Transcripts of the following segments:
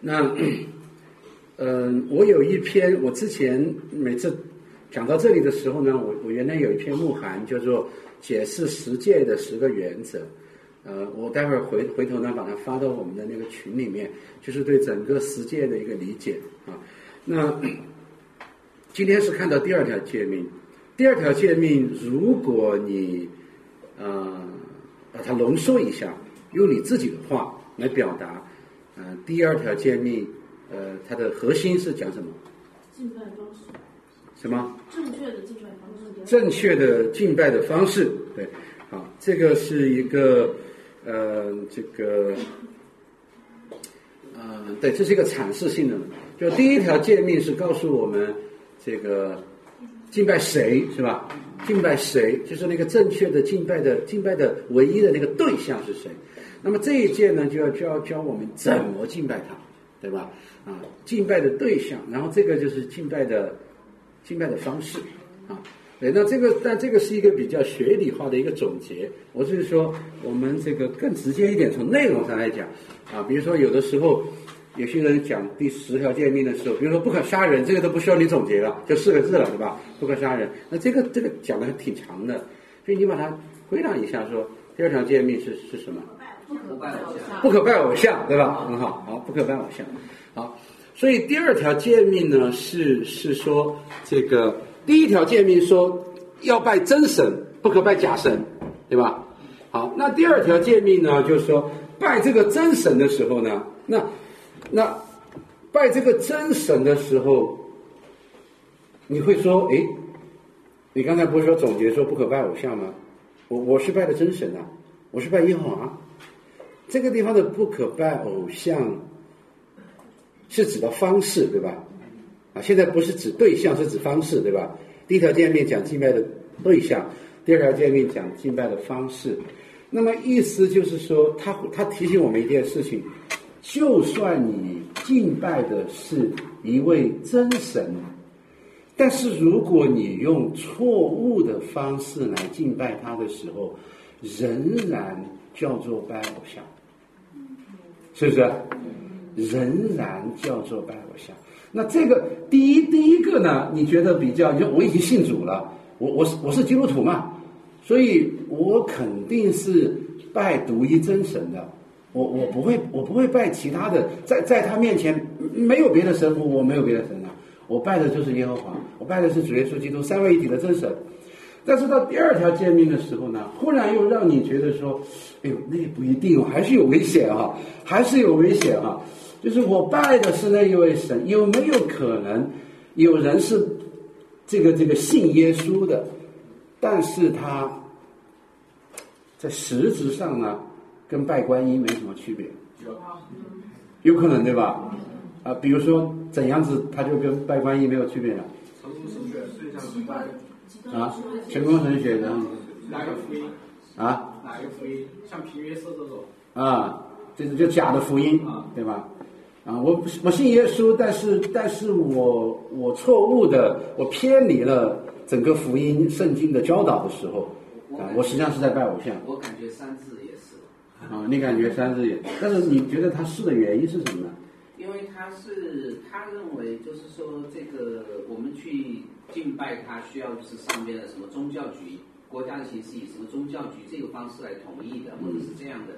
那，嗯，我有一篇，我之前每次讲到这里的时候呢，我我原来有一篇慕函叫做《解释十诫的十个原则》，呃，我待会儿回回头呢把它发到我们的那个群里面，就是对整个十诫的一个理解啊。那今天是看到第二条诫命，第二条诫命，如果你呃把它浓缩一下，用你自己的话来表达。嗯，第二条诫命，呃，它的核心是讲什么？敬拜方式。什么？正确的敬拜方式。正确的敬拜的方式，对，好，这个是一个，呃，这个，呃，对，这是一个阐释性的。就第一条诫命是告诉我们，这个敬拜谁是吧？敬拜谁，就是那个正确的敬拜的敬拜的唯一的那个对象是谁？那么这一届呢，就要教教我们怎么敬拜他，对吧？啊，敬拜的对象，然后这个就是敬拜的敬拜的方式，啊，对，那这个但这个是一个比较学理化的一个总结。我是说，我们这个更直接一点，从内容上来讲，啊，比如说有的时候有些人讲第十条诫命的时候，比如说不可杀人，这个都不需要你总结了，就四个字了，对吧？不可杀人，那这个这个讲的还挺长的，所以你把它归纳一下，说第二条诫命是是什么？不可拜偶像，不可拜偶像，对吧？很好，好，不可拜偶像，好。所以第二条诫命呢，是是说这个第一条诫命说要拜真神，不可拜假神，对吧？好，那第二条诫命呢，就是说拜这个真神的时候呢，那那拜这个真神的时候，你会说，哎，你刚才不是说总结说不可拜偶像吗？我我是拜的真神啊，我是拜耶和华。这个地方的不可拜偶像，是指的方式，对吧？啊，现在不是指对象，是指方式，对吧？第一条见面讲敬拜的对象，第二条见面讲敬拜的方式。那么意思就是说，他他提醒我们一件事情：，就算你敬拜的是一位真神，但是如果你用错误的方式来敬拜他的时候，仍然叫做拜偶像。是不是？仍然叫做拜偶像。那这个第一第一个呢？你觉得比较？就我已经信主了，我我是我是基督徒嘛，所以我肯定是拜独一真神的。我我不会我不会拜其他的，在在他面前没有别的神，我没有别的神啊，我拜的就是耶和华，我拜的是主耶稣基督三位一体的真神。但是到第二条诫命的时候呢，忽然又让你觉得说，哎呦，那也不一定哦，还是有危险哈，还是有危险哈。就是我拜的是那一位神，有没有可能有人是这个这个信耶稣的，但是他在实质上呢，跟拜观音没什么区别？有可能对吧？啊，比如说怎样子，他就跟拜观音没有区别了？啊，成功神学的哪个福音？啊？哪个福音？像皮约瑟这种？啊，这是就假的福音，对吧？啊，我我信耶稣，但是但是我我错误的，我偏离了整个福音圣经的教导的时候，啊，我实际上是在拜偶像。我感觉三字也是。啊，你感觉三字也？但是你觉得他是的原因是什么呢？因为他是他认为就是说这个我们去。敬拜他需要是上边的什么宗教局，国家的形式以什么宗教局这个方式来同意的，或者是这样的。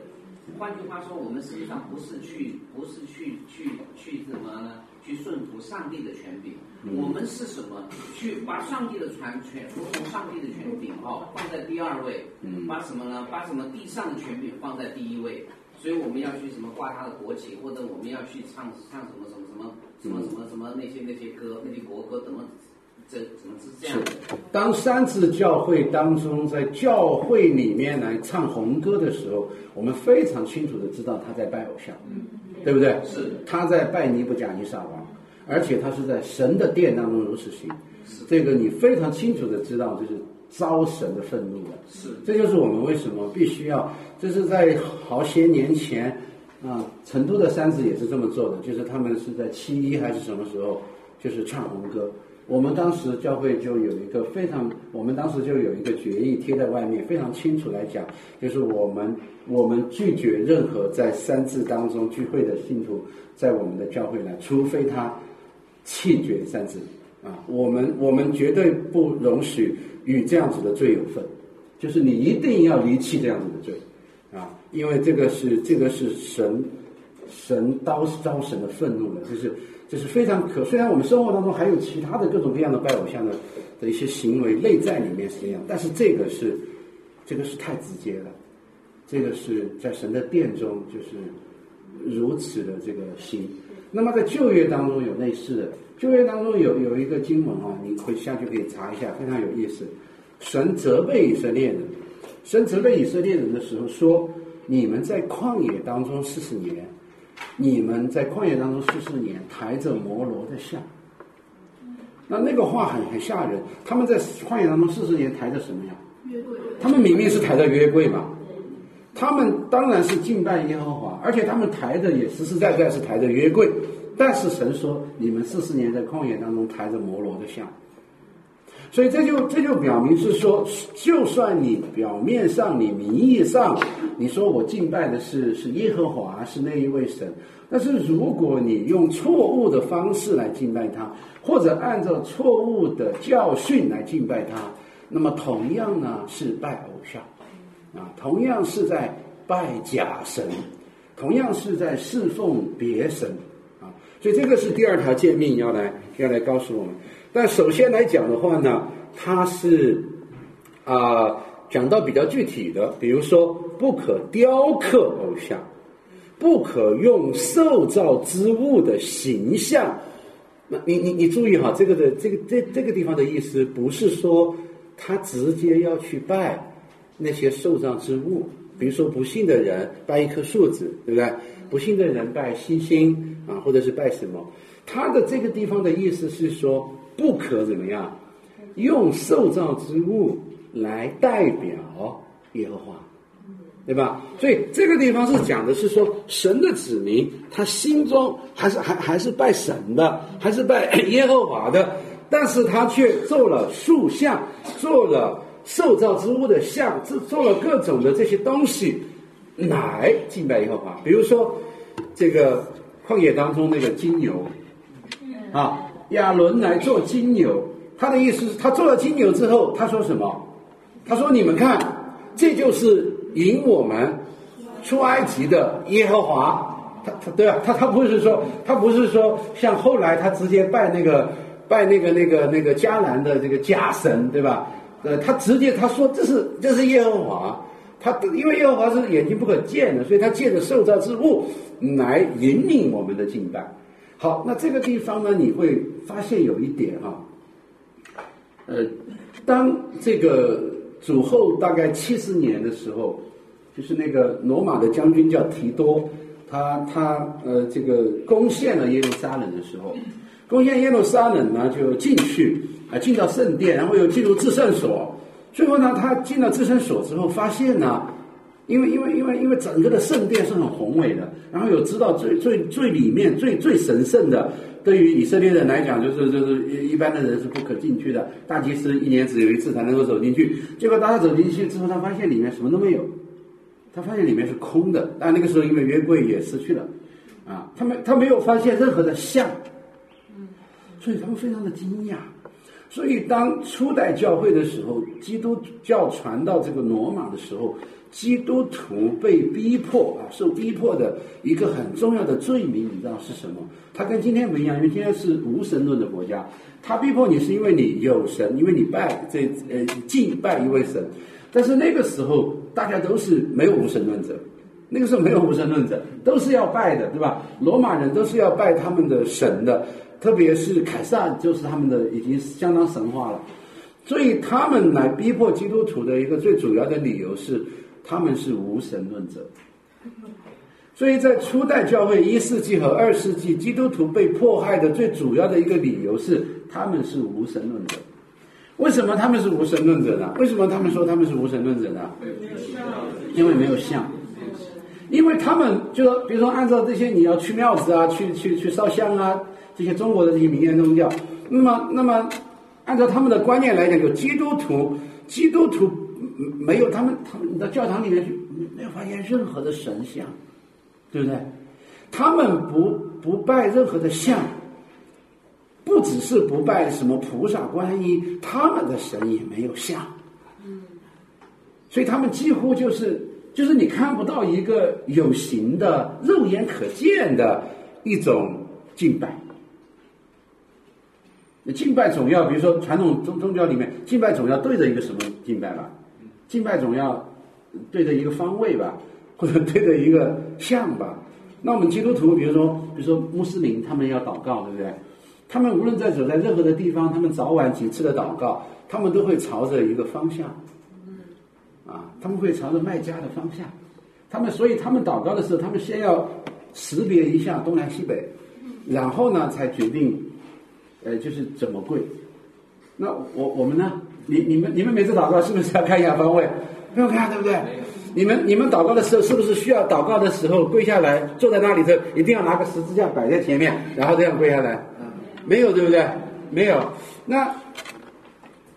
换句话说，我们实际上不是去，不是去去去什么呢？去顺服上帝的权柄。我们是什么？去把上帝的权权服从上帝的权柄哦放在第二位，把什么呢？把什么地上的权柄放在第一位。所以我们要去什么挂他的国旗，或者我们要去唱唱什么什么什么什么什么什么那些那些歌，那些国歌怎么？这怎么是这样？当三次教会当中，在教会里面来唱红歌的时候，我们非常清楚的知道他在拜偶像，对不对？是他在拜尼布甲尼撒王，而且他是在神的殿当中如此行。这个你非常清楚的知道，就是招神的愤怒了。是，这就是我们为什么必须要，这是在好些年前啊，成都的三子也是这么做的，就是他们是在七一还是什么时候，就是唱红歌。我们当时教会就有一个非常，我们当时就有一个决议贴在外面，非常清楚来讲，就是我们我们拒绝任何在三字当中聚会的信徒在我们的教会来，除非他弃绝三字啊，我们我们绝对不容许与这样子的罪有份，就是你一定要离弃这样子的罪啊，因为这个是这个是神神刀招神的愤怒的，就是。这是非常可，虽然我们生活当中还有其他的各种各样的拜偶像的的一些行为内在里面是这样，但是这个是这个是太直接了，这个是在神的殿中就是如此的这个心。那么在旧约当中有类似的，旧约当中有有一个经文啊，你回下去可以查一下，非常有意思。神责备以色列人，神责备以色列人的时候说：“你们在旷野当中四十年。”你们在旷野当中四十年，抬着摩罗的像，那那个话很很吓人。他们在旷野当中四十年抬着什么呀？约柜。他们明明是抬着约柜嘛。他们当然是敬拜耶和华，而且他们抬的也实实在在是抬着约柜。但是神说，你们四十年在旷野当中抬着摩罗的像。所以这就这就表明是说，就算你表面上、你名义上你说我敬拜的是是耶和华，是那一位神，但是如果你用错误的方式来敬拜他，或者按照错误的教训来敬拜他，那么同样呢是拜偶像，啊，同样是在拜假神，同样是在侍奉别神，啊，所以这个是第二条诫命要来要来告诉我们。那首先来讲的话呢，它是啊讲到比较具体的，比如说不可雕刻偶像，不可用受造之物的形象。那你你你注意哈，这个的这个这这个地方的意思不是说他直接要去拜那些受造之物，比如说不信的人拜一棵树子，对不对？不信的人拜星星啊，或者是拜什么？他的这个地方的意思是说。不可怎么样，用受造之物来代表耶和华，对吧？所以这个地方是讲的是说，神的子民他心中还是还还是拜神的，还是拜耶和华的，但是他却做了塑像，做了受造之物的像，做做了各种的这些东西来敬拜耶和华。比如说这个旷野当中那个金牛，啊。亚伦来做金牛，他的意思是他做了金牛之后，他说什么？他说：“你们看，这就是引我们出埃及的耶和华。”他他对啊，他他不是说他不是说像后来他直接拜那个拜那个那个那个迦南的这个假神，对吧？呃，他直接他说这是这是耶和华。他因为耶和华是眼睛不可见的，所以他借着受造之物来引领我们的敬拜。好，那这个地方呢，你会发现有一点哈，呃，当这个主后大概七十年的时候，就是那个罗马的将军叫提多，他他呃这个攻陷了耶路撒冷的时候，攻陷耶路撒冷呢就进去啊进到圣殿，然后又进入至圣所，最后呢他进了至圣所之后发现呢。因为因为因为因为整个的圣殿是很宏伟的，然后有知道最最最里面最最神圣的，对于以色列人来讲，就是就是一一般的人是不可进去的。大祭司一年只有一次才能够走进去。结果当他走进去之后，他发现里面什么都没有，他发现里面是空的。但那个时候因为约柜也失去了，啊，他没他没有发现任何的像，所以他们非常的惊讶。所以当初代教会的时候，基督教传到这个罗马的时候。基督徒被逼迫啊，受逼迫的一个很重要的罪名，你知道是什么？他跟今天不一样，因为今天是无神论的国家。他逼迫你是因为你有神，因为你拜这呃敬拜一位神。但是那个时候大家都是没有无神论者，那个时候没有无神论者，都是要拜的，对吧？罗马人都是要拜他们的神的，特别是凯撒就是他们的已经相当神话了。所以他们来逼迫基督徒的一个最主要的理由是。他们是无神论者，所以在初代教会一世纪和二世纪，基督徒被迫害的最主要的一个理由是他们是无神论者。为什么他们是无神论者呢？为什么他们说他们是无神论者呢？因为没有像，因为他们就，比如说按照这些你要去庙子啊，去去去烧香啊，这些中国的这些民间宗教，那么，那么按照他们的观念来讲，就基督徒，基督徒没有他们，他们你到教堂里面去，没有发现任何的神像，对不对？他们不不拜任何的像，不只是不拜什么菩萨、观音，他们的神也没有像。所以他们几乎就是就是你看不到一个有形的、肉眼可见的一种敬拜。敬拜总要，比如说传统宗宗教里面，敬拜总要对着一个什么敬拜吧？敬拜总要对着一个方位吧，或者对着一个像吧。那我们基督徒，比如说，比如说穆斯林，他们要祷告，对不对？他们无论在走在任何的地方，他们早晚几次的祷告，他们都会朝着一个方向。啊，他们会朝着卖家的方向，他们所以他们祷告的时候，他们先要识别一下东南西北，然后呢才决定，呃，就是怎么跪。那我我们呢？你你们你们每次祷告是不是要看一下方位？不用看，对不对？你们你们祷告的时候，是不是需要祷告的时候跪下来，坐在那里头，一定要拿个十字架摆在前面，然后这样跪下来？没有，对不对？没有。那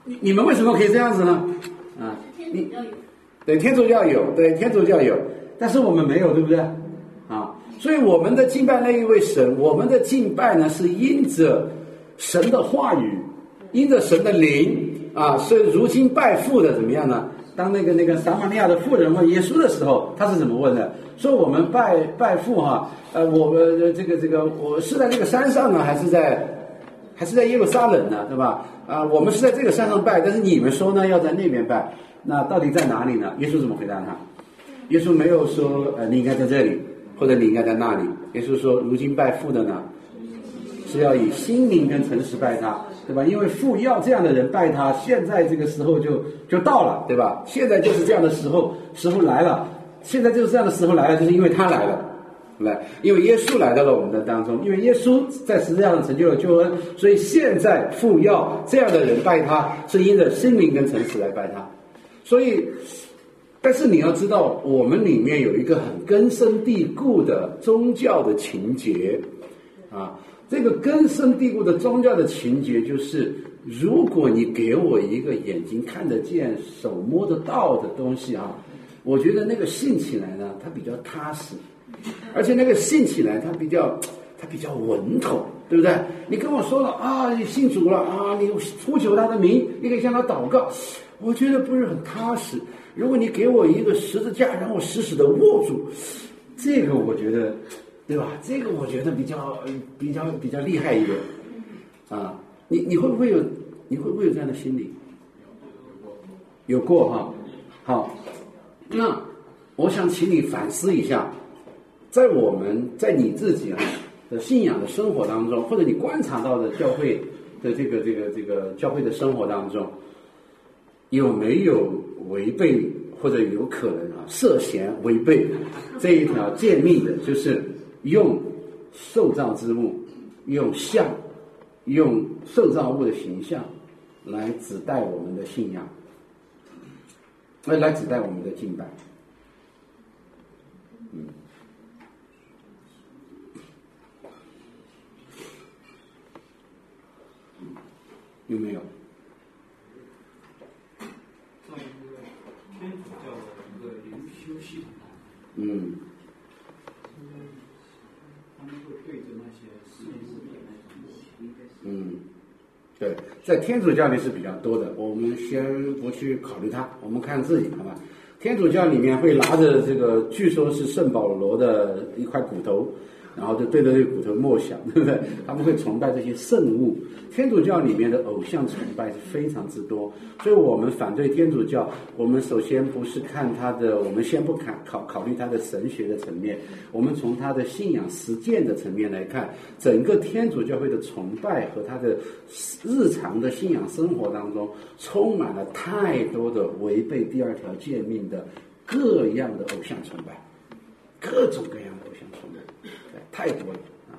你你们为什么可以这样子呢？啊，天主要有，对，天主教有，对，天主教有，但是我们没有，对不对？啊，所以我们的敬拜那一位神，我们的敬拜呢是因着神的话语，因着神的灵啊，是如今拜父的怎么样呢？当那个那个撒玛利亚的妇人问耶稣的时候，他是怎么问的？说我们拜拜父哈，呃，我们这个这个，我是在这个山上呢，还是在还是在耶路撒冷呢，对吧？啊，我们是在这个山上拜，但是你们说呢，要在那边拜，那到底在哪里呢？耶稣怎么回答他？耶稣没有说，呃，你应该在这里，或者你应该在那里。耶稣说，如今拜父的呢，是要以心灵跟诚实拜他，对吧？因为父要这样的人拜他，现在这个时候就就到了，对吧？现在就是这样的时候，时候来了，现在就是这样的时候来了，就是因为他来了。来，因为耶稣来到了我们的当中，因为耶稣在十字架上成就了救恩，所以现在父要这样的人拜他，是因着心灵跟诚实来拜他。所以，但是你要知道，我们里面有一个很根深蒂固的宗教的情节啊，这个根深蒂固的宗教的情节就是，如果你给我一个眼睛看得见、手摸得到的东西啊，我觉得那个信起来呢，它比较踏实。而且那个信起来，它比较，它比较稳妥，对不对？你跟我说了啊，你信主了啊，你呼求他的名，你可以向他祷告，我觉得不是很踏实。如果你给我一个十字架，让我死死的握住，这个我觉得，对吧？这个我觉得比较比较比较厉害一点啊。你你会不会有你会不会有这样的心理？有过哈，好，那我想请你反思一下。在我们在你自己啊的信仰的生活当中，或者你观察到的教会的这个这个这个教会的生活当中，有没有违背或者有可能啊涉嫌违背这一条诫命的？就是用受造之物、用像、用受造物的形象来指代我们的信仰，来来指代我们的敬拜。嗯。有没有？天主教的一个灵修系统，嗯对着那些世界世界那种嗯，对，在天主教里是比较多的。我们先不去考虑它，我们看自己，好吧？天主教里面会拿着这个，据说是圣保罗的一块骨头，然后就对着这个骨头默想，对不对？他们会崇拜这些圣物。天主教里面的偶像崇拜是非常之多，所以我们反对天主教。我们首先不是看他的，我们先不看考考虑他的神学的层面，我们从他的信仰实践的层面来看，整个天主教会的崇拜和他的日常的信仰生活当中，充满了太多的违背第二条诫命的各样的偶像崇拜，各种各样，太多了啊。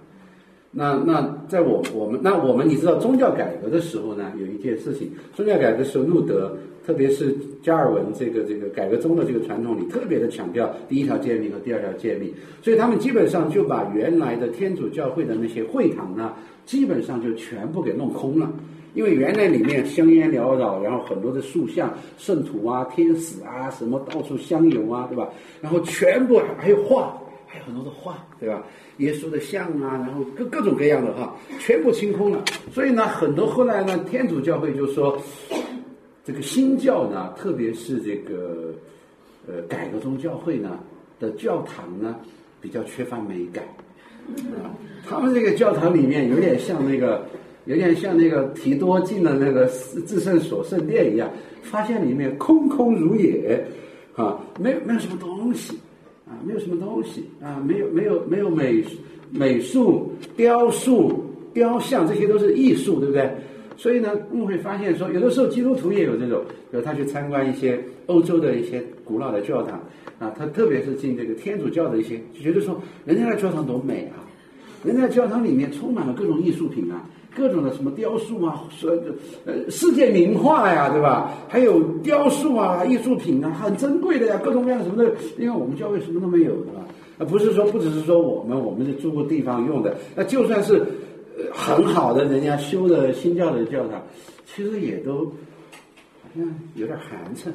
那那在我我们那我们你知道宗教改革的时候呢，有一件事情，宗教改革的时候，路德特别是加尔文这个这个改革中的这个传统里，特别的强调第一条诫命和第二条诫命，所以他们基本上就把原来的天主教会的那些会堂呢，基本上就全部给弄空了。因为原来里面香烟缭绕，然后很多的塑像、圣徒啊、天使啊，什么到处香油啊，对吧？然后全部还有画，还有很多的画，对吧？耶稣的像啊，然后各各种各样的哈，全部清空了。所以呢，很多后来呢，天主教会就说，这个新教呢，特别是这个呃改革宗教会呢的教堂呢，比较缺乏美感。他们这个教堂里面有点像那个。有点像那个提多进了那个至圣所圣殿一样，发现里面空空如也，啊，没有没有什么东西，啊，没有什么东西，啊，没有没有没有美美术、雕塑、雕像，这些都是艺术，对不对？所以呢，我们会发现说，有的时候基督徒也有这种，比如他去参观一些欧洲的一些古老的教堂，啊，他特别是进这个天主教的一些，就觉得说，人家的教堂多美啊，人家教堂里面充满了各种艺术品啊。各种的什么雕塑啊，说呃世界名画呀，对吧？还有雕塑啊、艺术品啊，很珍贵的呀，各种各样的什么的。因为我们教会什么都没有，对吧？啊，不是说不只是说我们，我们是租个地方用的。那就算是很好的人家修的新教的教堂，其实也都好像有点寒碜，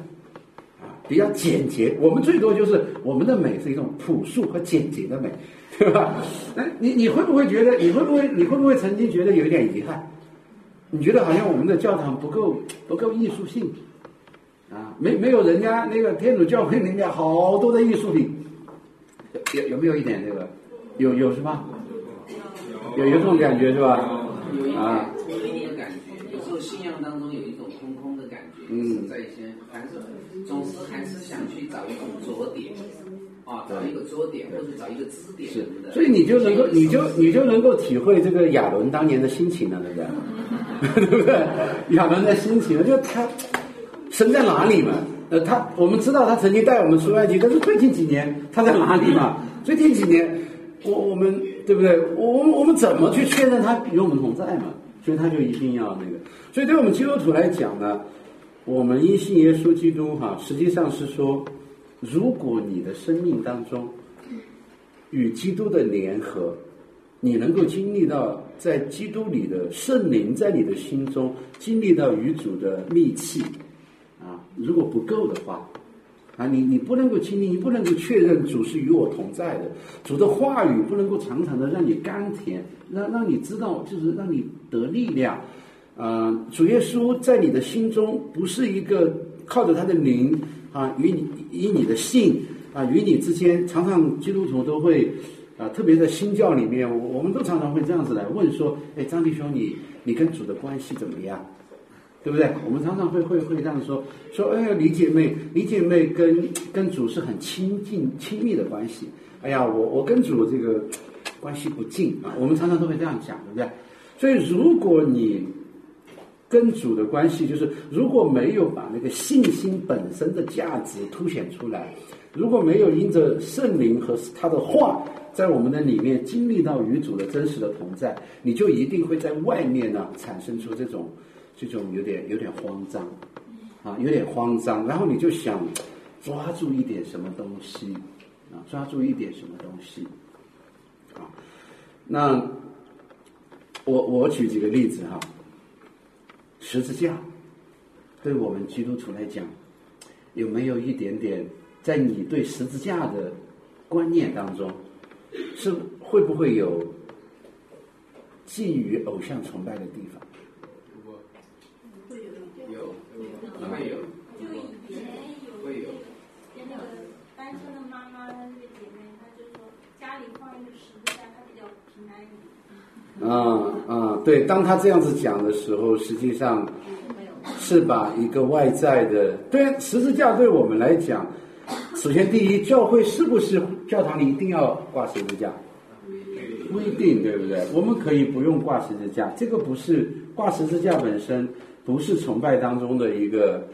比较简洁。我们最多就是我们的美是一种朴素和简洁的美。对吧？那你你会不会觉得？你会不会你会不会曾经觉得有一点遗憾？你觉得好像我们的教堂不够不够艺术性啊？没没有人家那个天主教会里面好多的艺术品，有有没有一点这个？有有是吧？有有这种感觉是吧？啊，有一点感觉，有时候信仰当中有一种嗯，在一些，还是总是还是想去找一种着点。啊，找一个桌点或者找一个支点是，所以你就能够，你就你就能够体会这个亚伦当年的心情了，对不对？对不对？亚伦的心情，就他神在哪里嘛？呃，他我们知道他曾经带我们出埃及，但是最近几年他在哪里嘛？最近几年，我我们对不对？我我们我们怎么去确认他与我们同在嘛？所以他就一定要那个。所以对我们基督徒来讲呢，我们因信耶稣基督哈，实际上是说。如果你的生命当中与基督的联合，你能够经历到在基督里的圣灵在你的心中经历到与主的密契，啊，如果不够的话，啊，你你不能够经历，你不能够确认主是与我同在的，主的话语不能够常常的让你甘甜，让让你知道，就是让你得力量，啊，主耶稣在你的心中不是一个靠着他的灵。啊，与你以你的信啊，与你之间，常常基督徒都会啊，特别在新教里面，我我们都常常会这样子来问说：，哎，张弟兄，你你跟主的关系怎么样？对不对？我们常常会会会这样说：，说，哎呀，李姐妹，李姐妹跟跟主是很亲近亲密的关系。哎呀，我我跟主这个关系不近啊。我们常常都会这样讲，对不对？所以，如果你跟主的关系就是，如果没有把那个信心本身的价值凸显出来，如果没有因着圣灵和他的话在我们的里面经历到与主的真实的同在，你就一定会在外面呢产生出这种这种有点有点慌张啊，有点慌张，然后你就想抓住一点什么东西啊，抓住一点什么东西啊。那我我举几个例子哈。十字架，对我们基督徒来讲，有没有一点点在你对十字架的观念当中，是会不会有寄予偶像崇拜的地方？会有，有，会有，就以前有，会有，那个单身的妈妈那个姐妹，她就说家里放一个十字架，她比较平安一点。啊啊，对，当他这样子讲的时候，实际上是把一个外在的，对十字架对我们来讲，首先第一，教会是不是教堂里一定要挂十字架？不一定，对不对？我们可以不用挂十字架，这个不是挂十字架本身不是崇拜当中的一个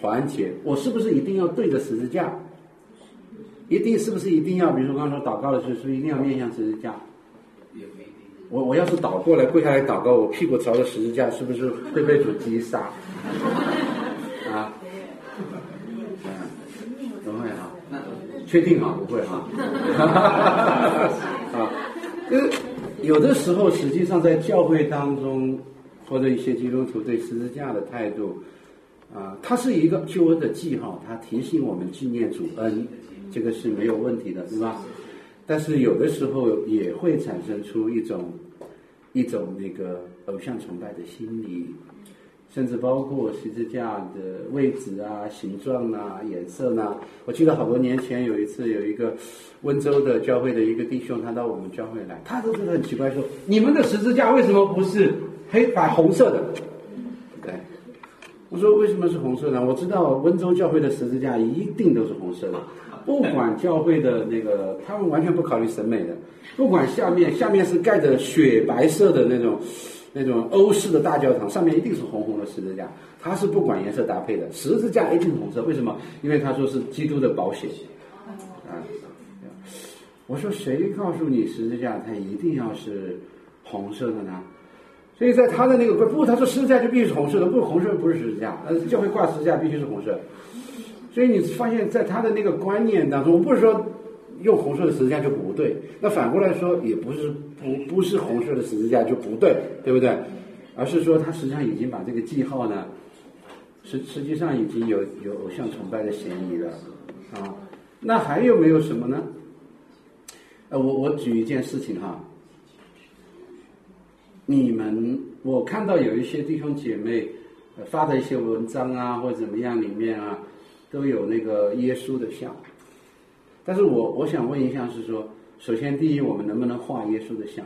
环节。我是不是一定要对着十字架？一定是不是一定要？比如说刚刚说祷告的时候，是不是一定要面向十字架？也没我我要是倒过来跪下来祷告，我屁股朝着十字架，是不是会被主击杀？啊？不会啊？那确定啊？不会啊？啊，因为有的时候，实际上在教会当中，或者一些基督徒对十字架的态度，啊，它是一个救恩的记号，它提醒我们纪念主恩，这个是没有问题的，对吧？但是有的时候也会产生出一种一种那个偶像崇拜的心理，甚至包括十字架的位置啊、形状啊、颜色呢。我记得好多年前有一次，有一个温州的教会的一个弟兄，他到我们教会来，他都觉得很奇怪，说你们的十字架为什么不是黑白红色的？对，我说为什么是红色呢？我知道温州教会的十字架一定都是红色的。不管教会的那个，他们完全不考虑审美的。不管下面下面是盖着雪白色的那种那种欧式的大教堂，上面一定是红红的十字架，他是不管颜色搭配的。十字架一定红色，为什么？因为他说是基督的保险。啊，我说谁告诉你十字架它一定要是红色的呢？所以在他的那个不，他说十字架就必须是红色的，不红色不是十字架，呃，教会挂十字架必须是红色。所以你发现，在他的那个观念当中，我不是说用红色的十字架就不对，那反过来说，也不是不不是红色的十字架就不对，对不对？而是说，他实际上已经把这个记号呢，实实际上已经有有偶像崇拜的嫌疑了啊。那还有没有什么呢？呃，我我举一件事情哈，你们我看到有一些弟兄姐妹发的一些文章啊，或者怎么样里面啊。都有那个耶稣的像，但是我我想问一下，是说，首先第一，我们能不能画耶稣的像？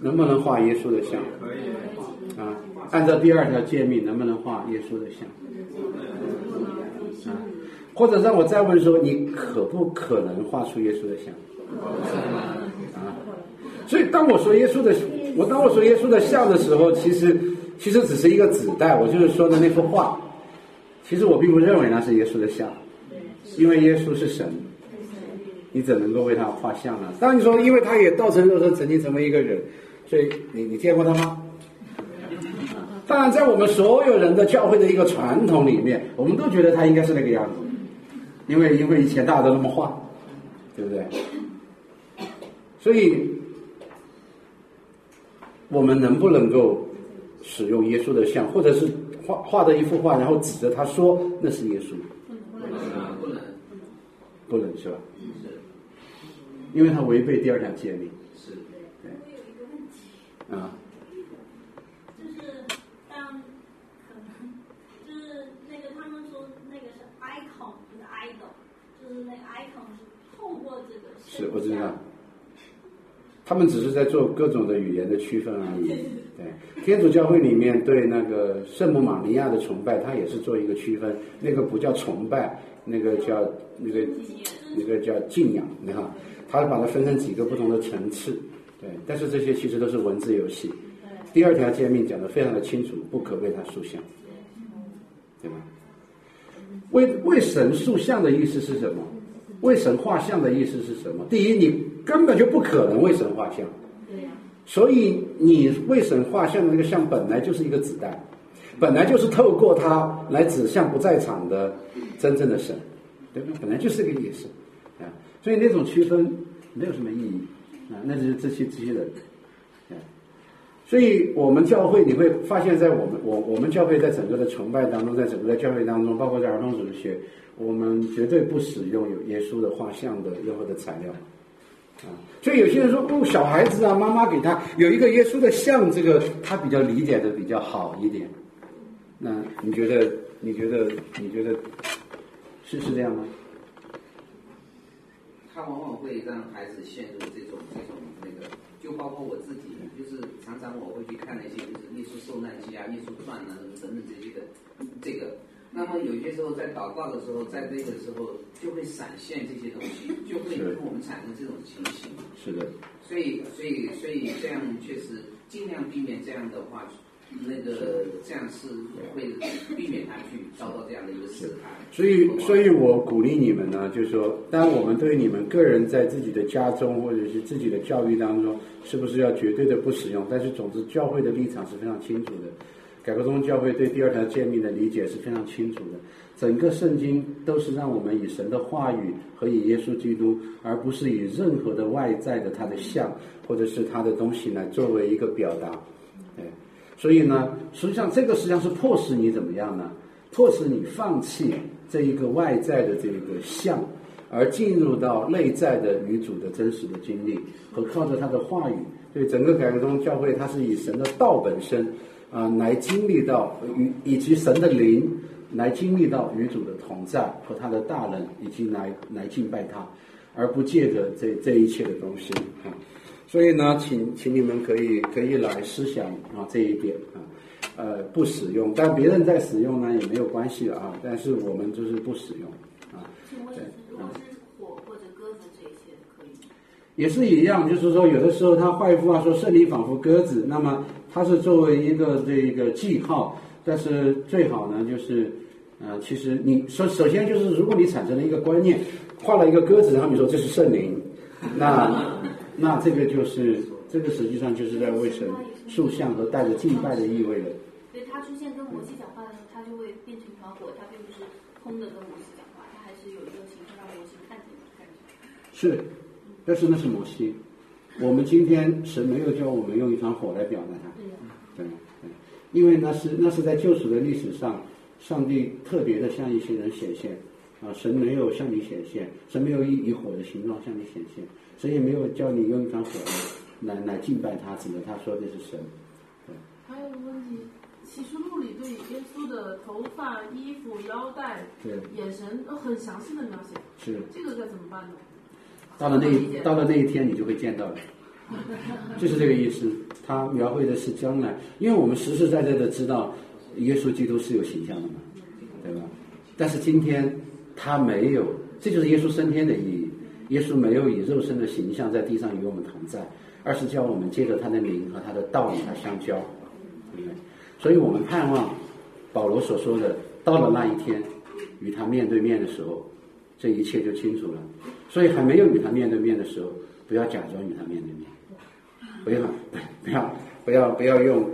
能不能画耶稣的像？可以。啊，按照第二条诫命，能不能画耶稣的像？啊，或者让我再问说，你可不可能画出耶稣的像？啊，所以当我说耶稣的，我当我说耶稣的像的时候，其实其实只是一个指代，我就是说的那幅画。其实我并不认为那是耶稣的像，因为耶稣是神，你怎能够为他画像呢？当然你说，因为他也道成肉身，曾经成为一个人，所以你你见过他吗？当然，在我们所有人的教会的一个传统里面，我们都觉得他应该是那个样子，因为因为以前大家都那么画，对不对？所以，我们能不能够使用耶稣的像，或者是？画画的一幅画，然后指着他说：“那是耶稣。”不能，不能，不能是吧？是，因为他违背第二条诫命。是，对。我有一个问题。啊。就是当可能就是那个他们说那个是 icon 不是 idol，就是那 icon 是透过这个。是，我知道。他们只是在做各种的语言的区分而已。对，天主教会里面对那个圣母玛利亚的崇拜，它也是做一个区分。那个不叫崇拜，那个叫那个那个叫敬仰。你看，他把它分成几个不同的层次。对，但是这些其实都是文字游戏。第二条诫命讲的非常的清楚，不可为他塑像，对吧？为为神塑像的意思是什么？为神画像的意思是什么？第一，你根本就不可能为神画像。对呀。所以你为神画像的那个像本来就是一个子弹，本来就是透过它来指向不在场的真正的神，对吧？本来就是这个意思啊。所以那种区分没有什么意义啊，那就是自欺欺人。所以我们教会你会发现在我们我我们教会在整个的崇拜当中，在整个的教会当中，包括在儿童主学。我们绝对不使用有耶稣的画像的任何的材料，啊所以有些人说，哦，小孩子啊，妈妈给他有一个耶稣的像，这个他比较理解的比较好一点。那你觉得？你觉得？你觉得是是这样吗？他往往会让孩子陷入这种这种那个，就包括我自己，就是常常我会去看那些就是艺术受难记啊、艺术传啊等等这些的这个。那么有些时候在祷告的时候，在那个时候就会闪现这些东西，就会跟我们产生这种情形。是的。所以，所以，所以这样确实尽量避免这样的话那个这样是会避免他去遭到这样的一个试探。所以，所以我鼓励你们呢，就是说，当我们对你们个人在自己的家中或者是自己的教育当中，是不是要绝对的不使用？但是，总之，教会的立场是非常清楚的。改革宗教会对第二条诫命的理解是非常清楚的。整个圣经都是让我们以神的话语和以耶稣基督，而不是以任何的外在的他的像或者是他的东西来作为一个表达。哎，所以呢，实际上这个实际上是迫使你怎么样呢？迫使你放弃这一个外在的这个像，而进入到内在的女主的真实的经历和靠着他的话语。对整个改革宗教会，它是以神的道本身啊来经历到与以及神的灵来经历到与主的同在和他的大能，以及来来敬拜他，而不借着这这一切的东西啊。所以呢，请请你们可以可以来思想啊这一点啊。呃，不使用，但别人在使用呢也没有关系啊。但是我们就是不使用啊。请问如果是火或者鸽子这些可以吗？也是一样，就是说有的时候他画一副话说圣灵仿佛鸽子，那么它是作为一个这个记号，但是最好呢就是呃，其实你首首先就是如果你产生了一个观念，画了一个鸽子，然后你说这是圣灵，那 那这个就是这个实际上就是在为神塑像和带着敬拜的意味了。所以它出现跟摩西讲话的时候，他就会变成一团火，他并不是空的跟摩西讲话，他还是有一个形象让摩西看见的感觉。是，但是那是摩西。我们今天神没有叫我们用一团火来表达它，对呀、对对，因为那是那是在救赎的历史上，上帝特别的向一些人显现，啊，神没有向你显现，神没有以以火的形状向你显现，神也没有叫你用一团火来来来敬拜他，指着他说的是神。对还有一个问题，《启示录》里对耶稣的头发、衣服、腰带、对，眼神都很详细的描写，是。这个该怎么办呢？到了那到了那一天，你就会见到了，就是这个意思。他描绘的是将来，因为我们实实在在的知道，耶稣基督是有形象的嘛，对吧？但是今天他没有，这就是耶稣升天的意义。耶稣没有以肉身的形象在地上与我们同在，而是叫我们借着他的名和他的道与他相交，对不对？所以我们盼望保罗所说的，到了那一天与他面对面的时候，这一切就清楚了。所以还没有与他面对面的时候，不要假装与他面对面，不要 不要不要不要用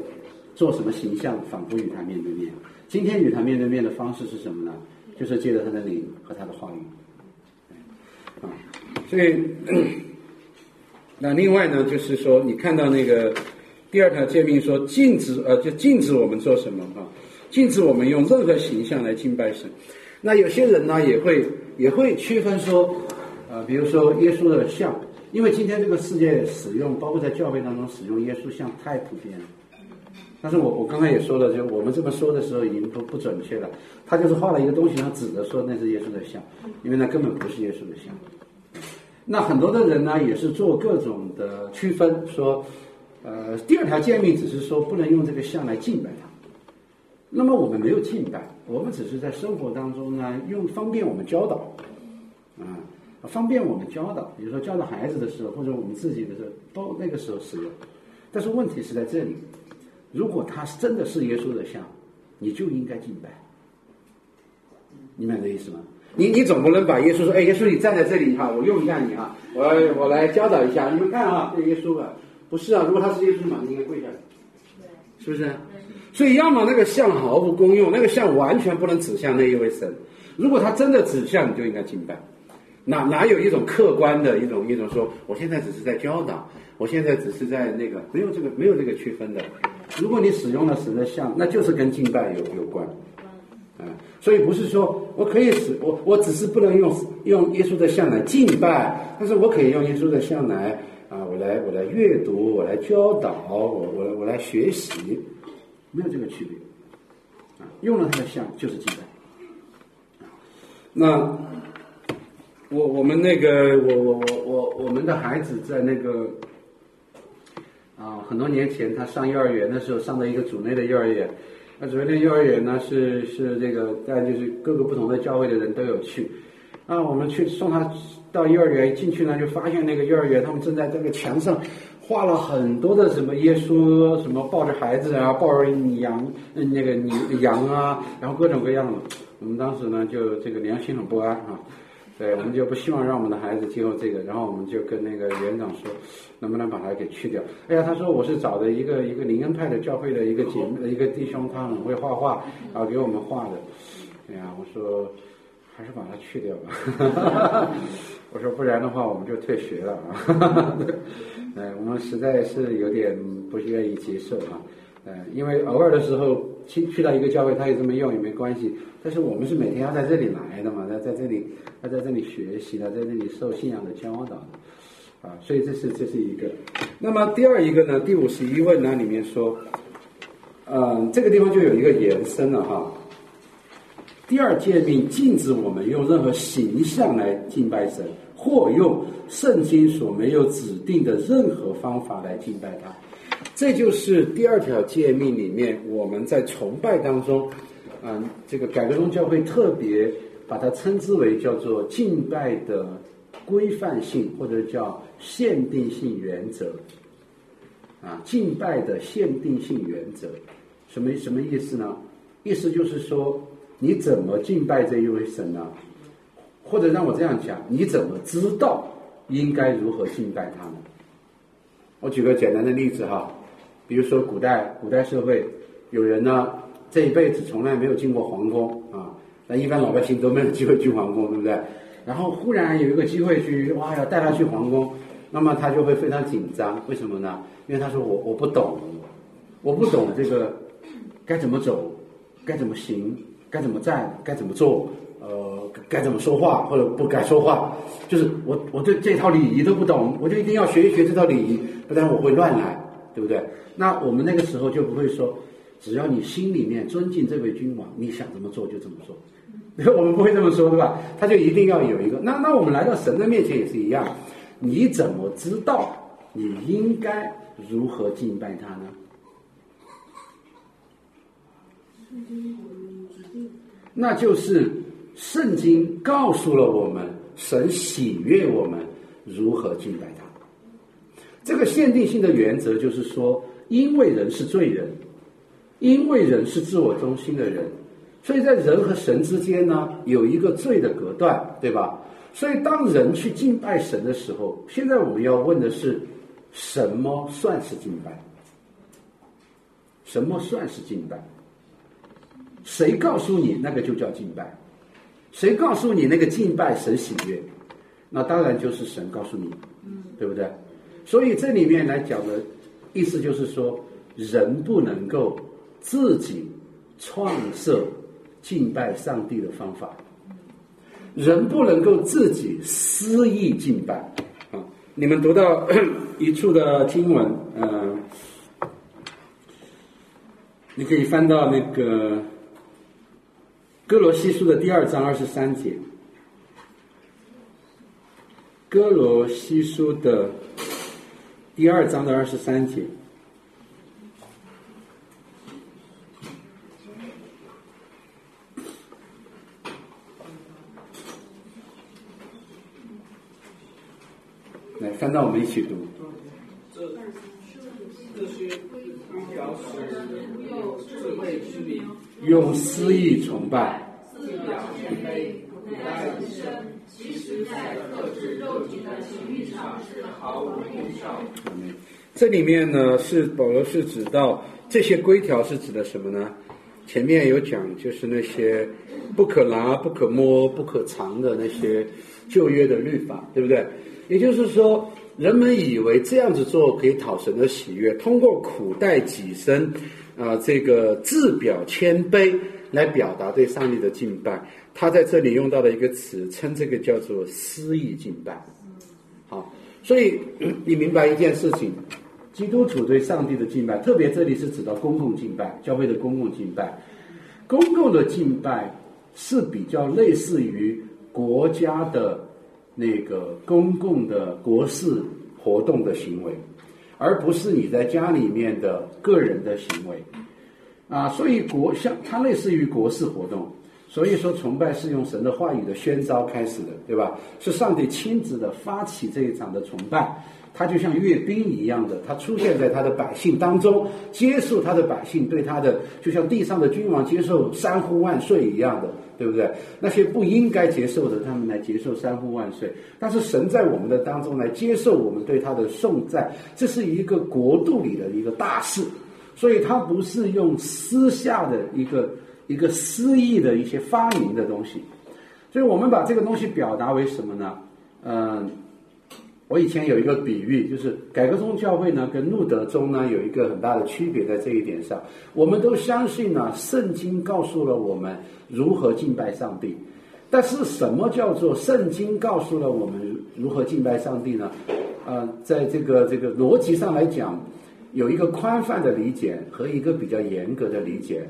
做什么形象仿佛与他面对面。今天与他面对面的方式是什么呢？就是借着他的灵和他的话语。啊，所以 那另外呢，就是说你看到那个第二条诫命说禁止呃，就禁止我们做什么啊？禁止我们用任何形象来敬拜神。那有些人呢，也会也会区分说。呃，比如说耶稣的像，因为今天这个世界使用，包括在教会当中使用耶稣像太普遍了。但是我我刚才也说了，就我们这么说的时候已经不不准确了。他就是画了一个东西，然后指着说那是耶稣的像，因为那根本不是耶稣的像。那很多的人呢，也是做各种的区分，说，呃，第二条诫命只是说不能用这个像来敬拜他。那么我们没有敬拜，我们只是在生活当中呢，用方便我们教导，啊。方便我们教导，比如说教导孩子的时候，或者我们自己的时候，都那个时候使用。但是问题是在这里，如果他是真的是耶稣的像，你就应该敬拜。你明白这意思吗？你你总不能把耶稣说，哎，耶稣你站在这里哈，我用一下你啊，我我来教导一下，你们看啊，这耶稣啊，不是啊，如果他是耶稣嘛，你应该跪下来，是不是？所以要么那个像毫无功用，那个像完全不能指向那一位神。如果他真的指向，你就应该敬拜。哪哪有一种客观的一种一种说，我现在只是在教导，我现在只是在那个没有这个没有这个区分的。如果你使用了神的像，那就是跟敬拜有有关，嗯，所以不是说我可以使我我只是不能用用耶稣的像来敬拜，但是我可以用耶稣的像来啊，我来我来阅读，我来教导，我我我来学习，没有这个区别，啊，用了他的像就是敬拜，那。我我们那个我我我我我们的孩子在那个啊很多年前他上幼儿园的时候上的一个组内的幼儿园，那组内的幼儿园呢是是这个但就是各个不同的教会的人都有去，啊我们去送他到幼儿园进去呢，就发现那个幼儿园他们正在这个墙上画了很多的什么耶稣，什么抱着孩子啊，抱着羊，嗯那个你羊啊，然后各种各样的。我们当时呢，就这个良心很不安啊。对，我们就不希望让我们的孩子接受这个，然后我们就跟那个园长说，能不能把它给去掉？哎呀，他说我是找的一个一个灵恩派的教会的一个姐妹一个弟兄，他很会画画，然后给我们画的。哎呀，我说还是把它去掉吧。我说不然的话我们就退学了啊。哎，我们实在是有点不愿意接受啊。呃，因为偶尔的时候去去到一个教会，他也这么用也没关系。但是我们是每天要在这里来的嘛，要在这里要在这里学习的，在这里受信仰的教导的，啊，所以这是这是一个。那么第二一个呢，第五十一问呢里面说，嗯，这个地方就有一个延伸了哈。第二诫命禁止我们用任何形象来敬拜神，或用圣经所没有指定的任何方法来敬拜他。这就是第二条诫命里面我们在崇拜当中，嗯，这个改革宗教会特别把它称之为叫做敬拜的规范性或者叫限定性原则，啊，敬拜的限定性原则，什么什么意思呢？意思就是说，你怎么敬拜这一位神呢？或者让我这样讲，你怎么知道应该如何敬拜他呢？我举个简单的例子哈，比如说古代古代社会，有人呢这一辈子从来没有进过皇宫啊，那一般老百姓都没有机会进皇宫，对不对？然后忽然有一个机会去，哇，要带他去皇宫，那么他就会非常紧张，为什么呢？因为他说我我不懂，我不懂这个该怎么走，该怎么行，该怎么站，该怎么做。呃，该怎么说话或者不该说话，就是我我对这套礼仪都不懂，我就一定要学一学这套礼仪，不然我会乱来，对不对？那我们那个时候就不会说，只要你心里面尊敬这位君王，你想怎么做就怎么做，我们不会这么说，对吧？他就一定要有一个。那那我们来到神的面前也是一样，你怎么知道你应该如何敬拜他呢？那就是。圣经告诉了我们，神喜悦我们如何敬拜他。这个限定性的原则就是说，因为人是罪人，因为人是自我中心的人，所以在人和神之间呢，有一个罪的隔断，对吧？所以当人去敬拜神的时候，现在我们要问的是，什么算是敬拜？什么算是敬拜？谁告诉你那个就叫敬拜？谁告诉你那个敬拜神喜悦？那当然就是神告诉你，对不对？所以这里面来讲的意思就是说，人不能够自己创设敬拜上帝的方法，人不能够自己私意敬拜。啊，你们读到一处的经文，嗯，你可以翻到那个。哥罗西书的第二章二十三节，哥罗西书的第二章的二十三节，来翻到我们一起读。智慧之名。用私意崇拜，这里面呢，是保罗是指到这些规条是指的什么呢？前面有讲，就是那些不可拿、不可摸、不可藏的那些旧约的律法，对不对？也就是说，人们以为这样子做可以讨神的喜悦，通过苦待己身。啊，这个自表谦卑来表达对上帝的敬拜，他在这里用到了一个词，称这个叫做私意敬拜。好，所以你明白一件事情，基督徒对上帝的敬拜，特别这里是指到公共敬拜，教会的公共敬拜，公共的敬拜是比较类似于国家的那个公共的国事活动的行为。而不是你在家里面的个人的行为，啊，所以国像它类似于国事活动，所以说，崇拜是用神的话语的宣召开始的，对吧？是上帝亲自的发起这一场的崇拜，他就像阅兵一样的，他出现在他的百姓当中，接受他的百姓对他的，就像地上的君王接受三呼万岁一样的，对不对？那些不应该接受的，他们来接受三呼万岁。但是神在我们的当中来接受我们对他的颂赞，这是一个国度里的一个大事，所以他不是用私下的一个。一个私意的一些发明的东西，所以我们把这个东西表达为什么呢？嗯，我以前有一个比喻，就是改革宗教会呢跟路德宗呢有一个很大的区别在这一点上。我们都相信呢，圣经告诉了我们如何敬拜上帝，但是什么叫做圣经告诉了我们如何敬拜上帝呢？呃，在这个这个逻辑上来讲，有一个宽泛的理解和一个比较严格的理解。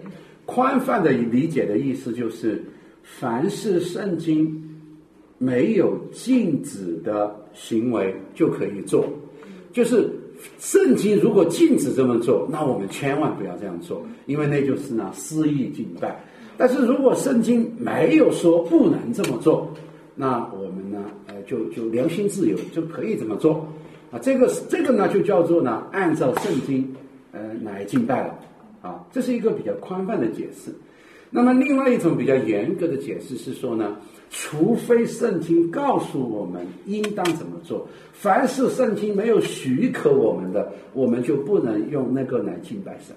宽泛的理解的意思就是，凡是圣经没有禁止的行为就可以做，就是圣经如果禁止这么做，那我们千万不要这样做，因为那就是呢私意敬拜。但是如果圣经没有说不能这么做，那我们呢，呃，就就良心自由就可以这么做啊。这个这个呢，就叫做呢按照圣经呃来敬拜了。啊，这是一个比较宽泛的解释。那么，另外一种比较严格的解释是说呢，除非圣经告诉我们应当怎么做，凡是圣经没有许可我们的，我们就不能用那个来敬拜神。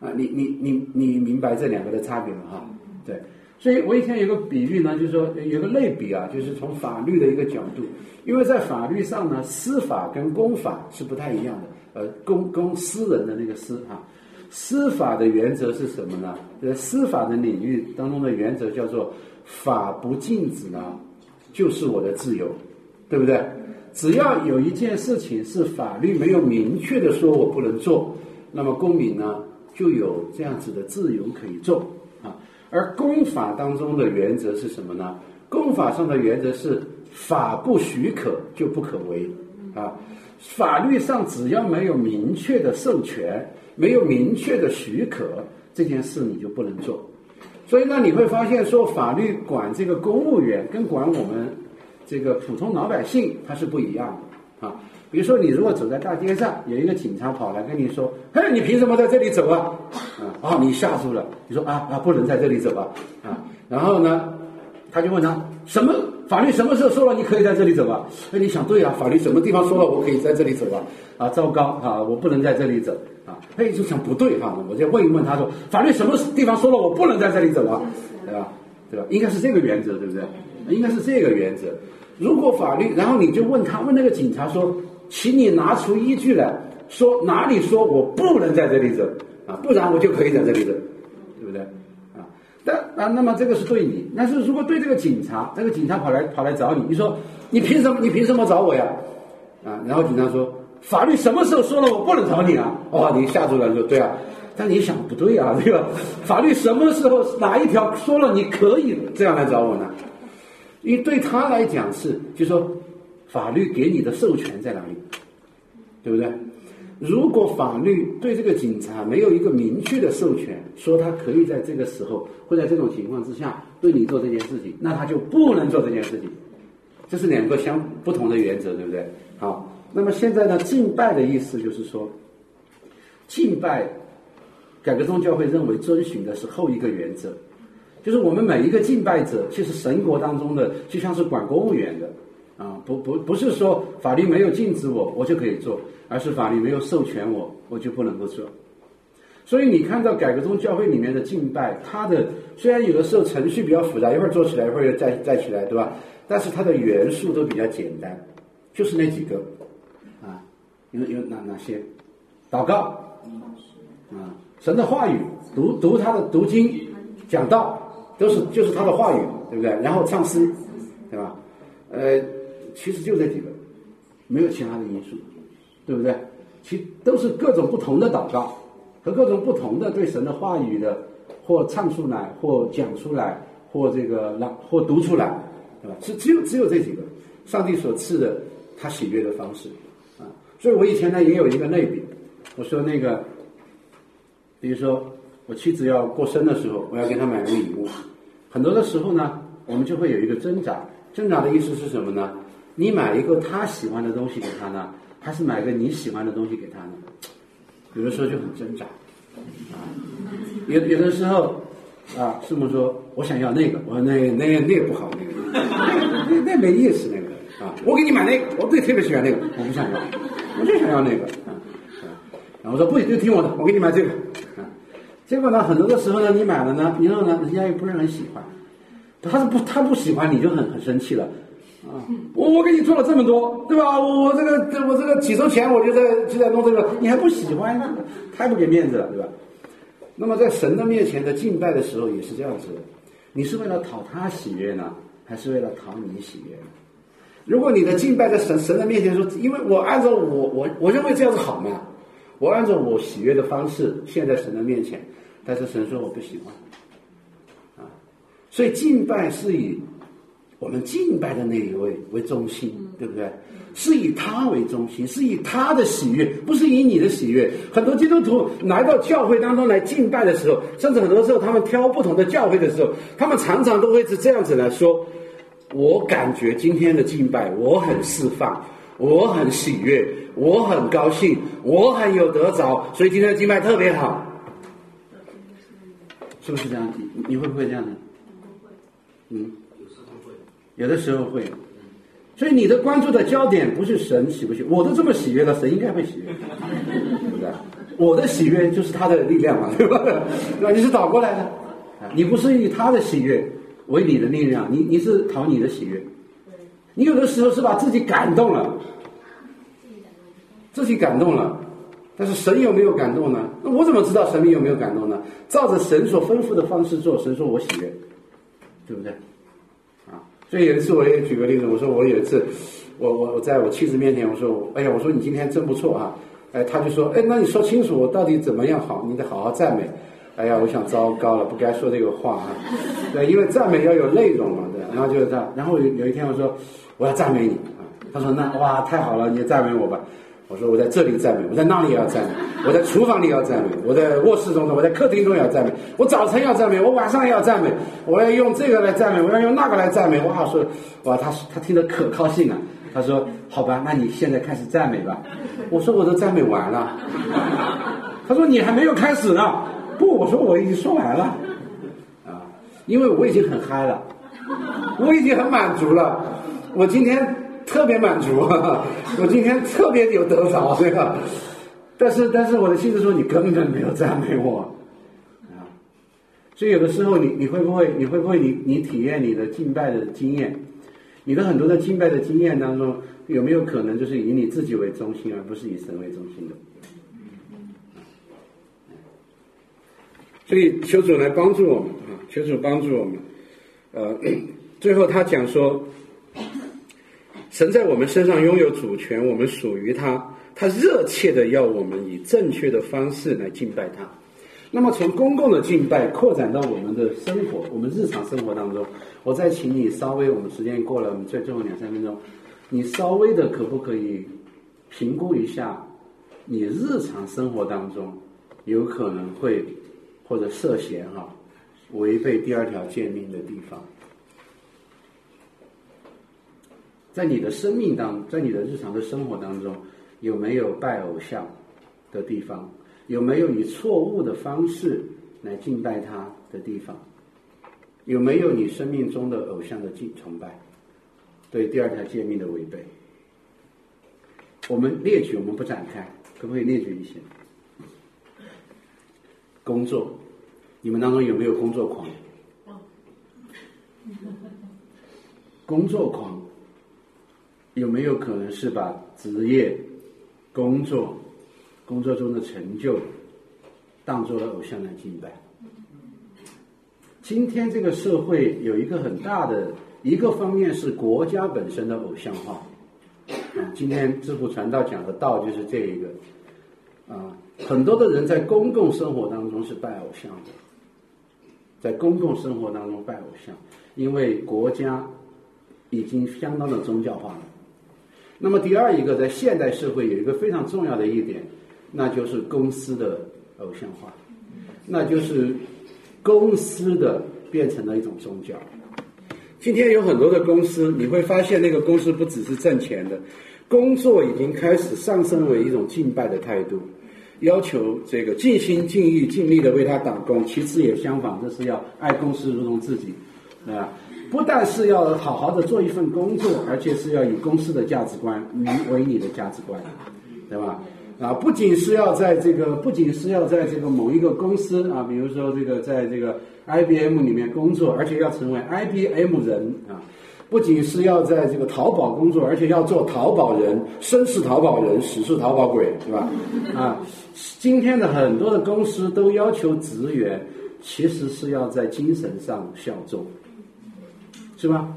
啊，你你你你明白这两个的差别了哈？对，所以我以前有个比喻呢，就是说有个类比啊，就是从法律的一个角度，因为在法律上呢，司法跟公法是不太一样的。呃，公公私人的那个私啊。司法的原则是什么呢？在司法的领域当中的原则叫做“法不禁止呢，就是我的自由”，对不对？只要有一件事情是法律没有明确的说我不能做，那么公民呢就有这样子的自由可以做啊。而公法当中的原则是什么呢？公法上的原则是法不许可就不可为啊。法律上只要没有明确的授权。没有明确的许可，这件事你就不能做。所以呢，你会发现说，法律管这个公务员跟管我们这个普通老百姓，它是不一样的啊。比如说，你如果走在大街上，有一个警察跑来跟你说：“嘿，你凭什么在这里走啊？”啊，哦，你吓住了，你说啊啊，不能在这里走啊啊。然后呢，他就问他什么？法律什么时候说了你可以在这里走啊？那你想对啊，法律什么地方说了我可以在这里走啊？啊，糟糕啊，我不能在这里走啊！哎，就想不对哈，我再问一问他说，法律什么地方说了我不能在这里走啊？对吧？对吧？应该是这个原则，对不对？应该是这个原则。如果法律，然后你就问他，问那个警察说，请你拿出依据来说哪里说我不能在这里走啊？不然我就可以在这里走，对不对？啊但啊，那么这个是对你，但是如果对这个警察，这个警察跑来跑来找你，你说你凭什么？你凭什么找我呀？啊，然后警察说，法律什么时候说了我不能找你啊？哦，你吓住了，说对啊，但你想不对啊，对吧？法律什么时候哪一条说了你可以这样来找我呢？因为对他来讲是，就说法律给你的授权在哪里，对不对？如果法律对这个警察没有一个明确的授权，说他可以在这个时候或在这种情况之下对你做这件事情，那他就不能做这件事情。这是两个相不同的原则，对不对？好，那么现在呢，敬拜的意思就是说，敬拜，改革宗教会认为遵循的是后一个原则，就是我们每一个敬拜者，其实神国当中的就像是管公务员的。啊，不不不是说法律没有禁止我，我就可以做，而是法律没有授权我，我就不能够做。所以你看到改革宗教会里面的敬拜，它的虽然有的时候程序比较复杂，一会儿做起来，一会儿又再再起来，对吧？但是它的元素都比较简单，就是那几个，有有哪哪些？祷告啊，神的话语，读读他的读经，讲道，都是就是他的话语，对不对？然后唱诗，对吧？呃。其实就这几个，没有其他的因素，对不对？其都是各种不同的祷告和各种不同的对神的话语的，或唱出来，或讲出来，或这个朗或读出来，对吧？只只有只有这几个，上帝所赐的他喜悦的方式啊。所以我以前呢也有一个类比，我说那个，比如说我妻子要过生的时候，我要给她买个礼物，很多的时候呢，我们就会有一个挣扎。挣扎的意思是什么呢？你买一个她喜欢的东西给她呢，还是买个你喜欢的东西给她呢？有的时候就很挣扎。有有的时候啊，师母说我想要那个，我说那那那不好，那个那那没意思那个啊，我给你买那个，我最特别喜欢那个，我不想要，我就想要那个啊啊，然后我说不，就听我的，我给你买这个啊，结果呢，很多的时候呢，你买了呢，然后呢，人家又不是很喜欢，他是不他不喜欢你就很很生气了。啊，我我给你做了这么多，对吧？我我这个我这个几周前我就在就在弄这个，你还不喜欢呢，太不给面子了，对吧？那么在神的面前的敬拜的时候也是这样子，你是为了讨他喜悦呢，还是为了讨你喜悦呢？如果你的敬拜在神神的面前说，因为我按照我我我认为这样子好嘛，我按照我喜悦的方式献在神的面前，但是神说我不喜欢，啊，所以敬拜是以。我们敬拜的那一位为中心，对不对？是以他为中心，是以他的喜悦，不是以你的喜悦。很多基督徒来到教会当中来敬拜的时候，甚至很多时候他们挑不同的教会的时候，他们常常都会是这样子来说：“我感觉今天的敬拜我很释放，我很喜悦，我很高兴，我很有得着，所以今天的敬拜特别好。”是不是这样？你你会不会这样呢？嗯。有的时候会，所以你的关注的焦点不是神喜不喜，我都这么喜悦了，神应该会喜悦，对不对？我的喜悦就是他的力量嘛，对吧？对吧？你是倒过来的，啊，你不是以他的喜悦为你的力量，你你是讨你的喜悦，你有的时候是把自己感动了，自己感动了，但是神有没有感动呢？那我怎么知道神有没有感动呢？照着神所吩咐的方式做，神说我喜悦，对不对？啊所以有一次我也举个例子，我说我有一次，我我我在我妻子面前我说，哎呀，我说你今天真不错啊，哎，他就说，哎，那你说清楚我到底怎么样好，你得好好赞美。哎呀，我想糟糕了，不该说这个话啊，对，因为赞美要有内容嘛，对。然后就是这样，然后有一天我说我要赞美你啊，他说那哇太好了，你赞美我吧。我说我在这里赞美，我在那里也要赞美，我在厨房里要赞美，我在卧室中，我在客厅中也要赞美，我早晨要赞美，我晚上也要赞美，我要用这个来赞美，我要用那个来赞美。哇，说哇，他他听得可高兴了。他说好吧，那你现在开始赞美吧。我说我都赞美完了。他说你还没有开始呢。不，我说我已经说完了。啊，因为我已经很嗨了，我已经很满足了。我今天。特别满足，我今天特别有得着，对吧？但是，但是我的妻子说你根本没有赞美我，啊！所以有的时候，你你会不会，你会不会，你你体验你的敬拜的经验，你的很多的敬拜的经验当中，有没有可能就是以你自己为中心，而不是以神为中心的？所以求主来帮助我们啊！求主帮助我们。呃，最后他讲说。神在我们身上拥有主权，我们属于他。他热切的要我们以正确的方式来敬拜他。那么，从公共的敬拜扩展到我们的生活，我们日常生活当中，我再请你稍微，我们时间过了，我们再最后两三分钟，你稍微的可不可以评估一下，你日常生活当中有可能会或者涉嫌哈违背第二条诫命的地方？在你的生命当，在你的日常的生活当中，有没有拜偶像的地方？有没有以错误的方式来敬拜他的地方？有没有你生命中的偶像的敬崇拜？对第二条诫命的违背？我们列举，我们不展开，可不可以列举一些？工作，你们当中有没有工作狂？工作狂。有没有可能是把职业、工作、工作中的成就当做了偶像来敬拜？今天这个社会有一个很大的一个方面是国家本身的偶像化。啊，今天智福传道讲的道就是这一个。啊，很多的人在公共生活当中是拜偶像的，在公共生活当中拜偶像，因为国家已经相当的宗教化了。那么第二一个，在现代社会有一个非常重要的一点，那就是公司的偶像化，那就是公司的变成了一种宗教。今天有很多的公司，你会发现那个公司不只是挣钱的，工作已经开始上升为一种敬拜的态度，要求这个尽心尽意尽力的为他打工。其次也相反，这是要爱公司如同自己，啊，不但是要好好的做一份工作，而且是要以公司的价值观为为你的价值观，对吧？啊，不仅是要在这个，不仅是要在这个某一个公司啊，比如说这个在这个 IBM 里面工作，而且要成为 IBM 人啊，不仅是要在这个淘宝工作，而且要做淘宝人，生是淘宝人，死是淘宝鬼，是吧？啊，今天的很多的公司都要求职员，其实是要在精神上效忠，是吧？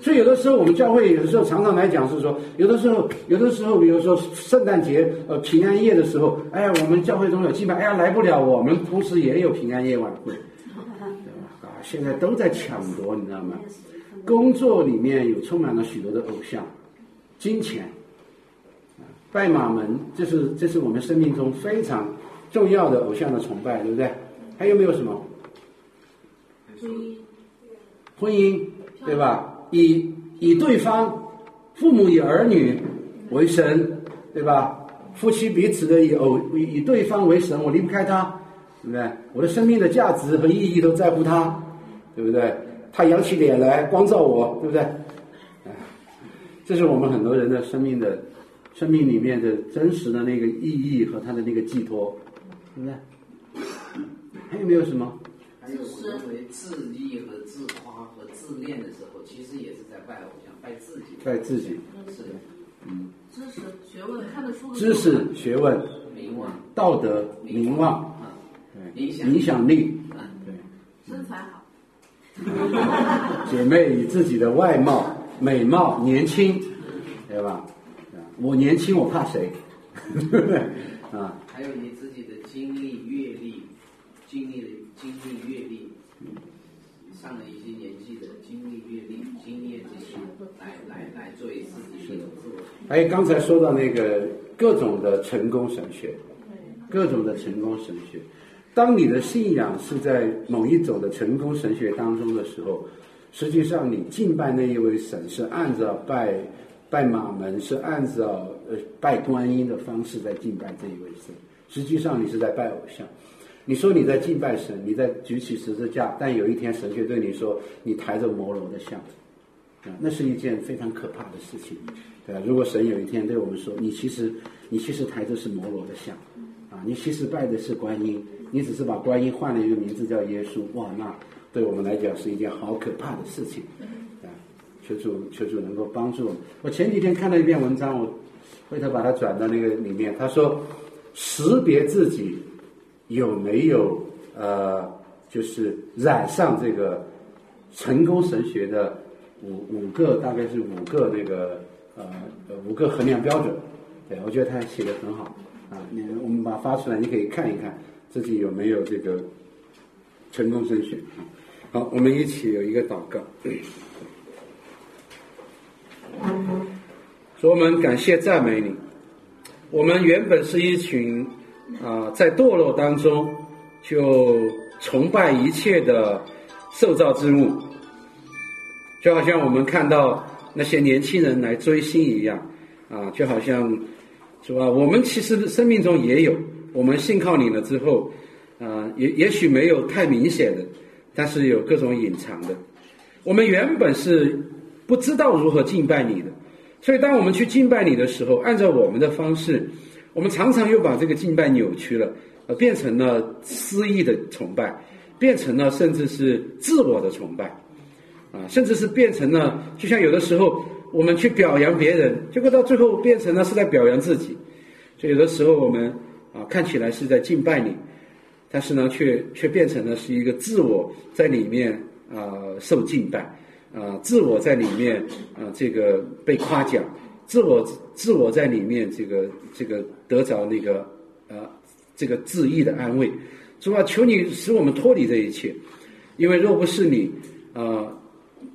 所以有的时候我们教会有的时候常常来讲是说，有的时候有的时候，比如说圣诞节、呃平安夜的时候，哎呀，我们教会中有祭拜，哎呀来不了，我们同时也有平安夜晚会，对吧？啊，现在都在抢夺，你知道吗？工作里面有充满了许多的偶像，金钱，啊，拜马门，这是这是我们生命中非常重要的偶像的崇拜，对不对？还有没有什么？婚姻，对吧？以以对方父母以儿女为神，对吧？夫妻彼此的以偶以对方为神，我离不开他，对不对？我的生命的价值和意义都在乎他，对不对？他扬起脸来光照我，对不对？这是我们很多人的生命的生命里面的真实的那个意义和他的那个寄托，对不对？还有没有什么？还有我认为自立和自夸和自恋的时候，其实也是在拜偶像，拜自己。拜自己，是的，嗯，知识、学问看得出知识、学问、名望、道德、名望，啊，对，影响影响力，啊，对。身材好，姐妹以自己的外貌、美貌、年轻，对吧？啊我年轻，我怕谁？对不对？啊，还有你自己的经历、阅历、经历的经历、阅历，上了一些年纪的经历、阅历、经验这些，来来来作为自己的自我。还有刚才说到那个各种的成功神学，各种的成功神学。当你的信仰是在某一种的成功神学当中的时候，实际上你敬拜那一位神是按照拜拜马门，是按照呃拜观音的方式在敬拜这一位神。实际上你是在拜偶像。你说你在敬拜神，你在举起十字架，但有一天神却对你说，你抬着摩罗的像，啊，那是一件非常可怕的事情，对吧？如果神有一天对我们说，你其实你其实抬着是摩罗的像，啊，你其实拜的是观音，你只是把观音换了一个名字叫耶稣，哇，那对我们来讲是一件好可怕的事情，求主求主能够帮助我。我前几天看了一篇文章，我回头把它转到那个里面，他说识别自己有没有呃，就是染上这个成功神学的五五个，大概是五个那个呃五个衡量标准。对，我觉得他写的很好啊。你我们把它发出来，你可以看一看自己有没有这个成功神学。好，我们一起有一个祷告。说我们感谢赞美你，我们原本是一群啊、在堕落当中就崇拜一切的受造之物，就好像我们看到那些年轻人来追星一样啊，就好像是吧？我们其实生命中也有，我们信靠你了之后，啊，也也许没有太明显的，但是有各种隐藏的。我们原本是不知道如何敬拜你的，所以当我们去敬拜你的时候，按照我们的方式，我们常常又把这个敬拜扭曲了，呃，变成了私意的崇拜，变成了甚至是自我的崇拜，啊，甚至是变成了，就像有的时候我们去表扬别人，结果到最后变成了是在表扬自己，所以有的时候我们啊看起来是在敬拜你，但是呢，却却变成了是一个自我在里面啊、受敬拜，啊、自我在里面啊、这个被夸奖，自我自我在里面这个这个得着那个呃这个自意的安慰，主啊，求你使我们脱离这一切，因为若不是你啊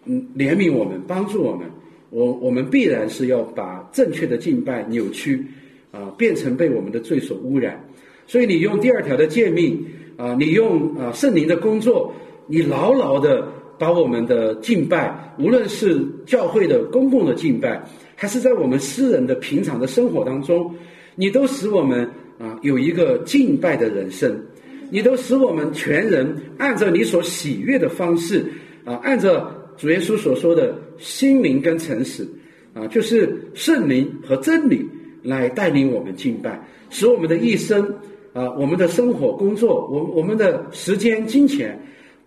嗯怜悯我们，帮助我们，我我们必然是要把正确的敬拜扭曲啊、变成被我们的罪所污染。所以你用第二条的诫命啊、你用啊、圣灵的工作你牢牢的把我们的敬拜，无论是教会的公共的敬拜，还是在我们私人的平常的生活当中，你都使我们啊有一个敬拜的人生，你都使我们全人按照你所喜悦的方式啊，按照主耶稣所说的心灵跟诚实啊，就是圣灵和真理来带领我们敬拜，使我们的一生啊，我们的生活、工作，我我们的时间、金钱。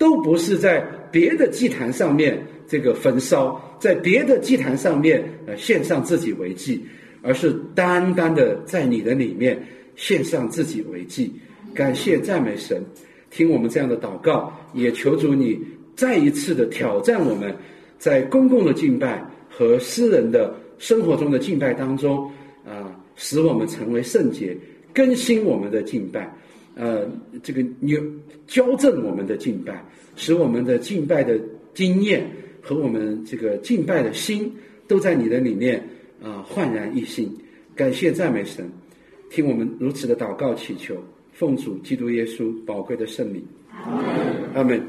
都不是在别的祭坛上面这个焚烧，在别的祭坛上面呃献上自己为祭，而是单单的在你的里面献上自己为祭。感谢赞美神，听我们这样的祷告，也求主你再一次的挑战我们，在公共的敬拜和私人的生活中的敬拜当中啊，使我们成为圣洁，更新我们的敬拜。呃，这个你矫正我们的敬拜，使我们的敬拜的经验和我们这个敬拜的心都在你的里面啊焕然一新。感谢赞美神，听我们如此的祷告祈求，奉主基督耶稣宝贵的圣名，阿门。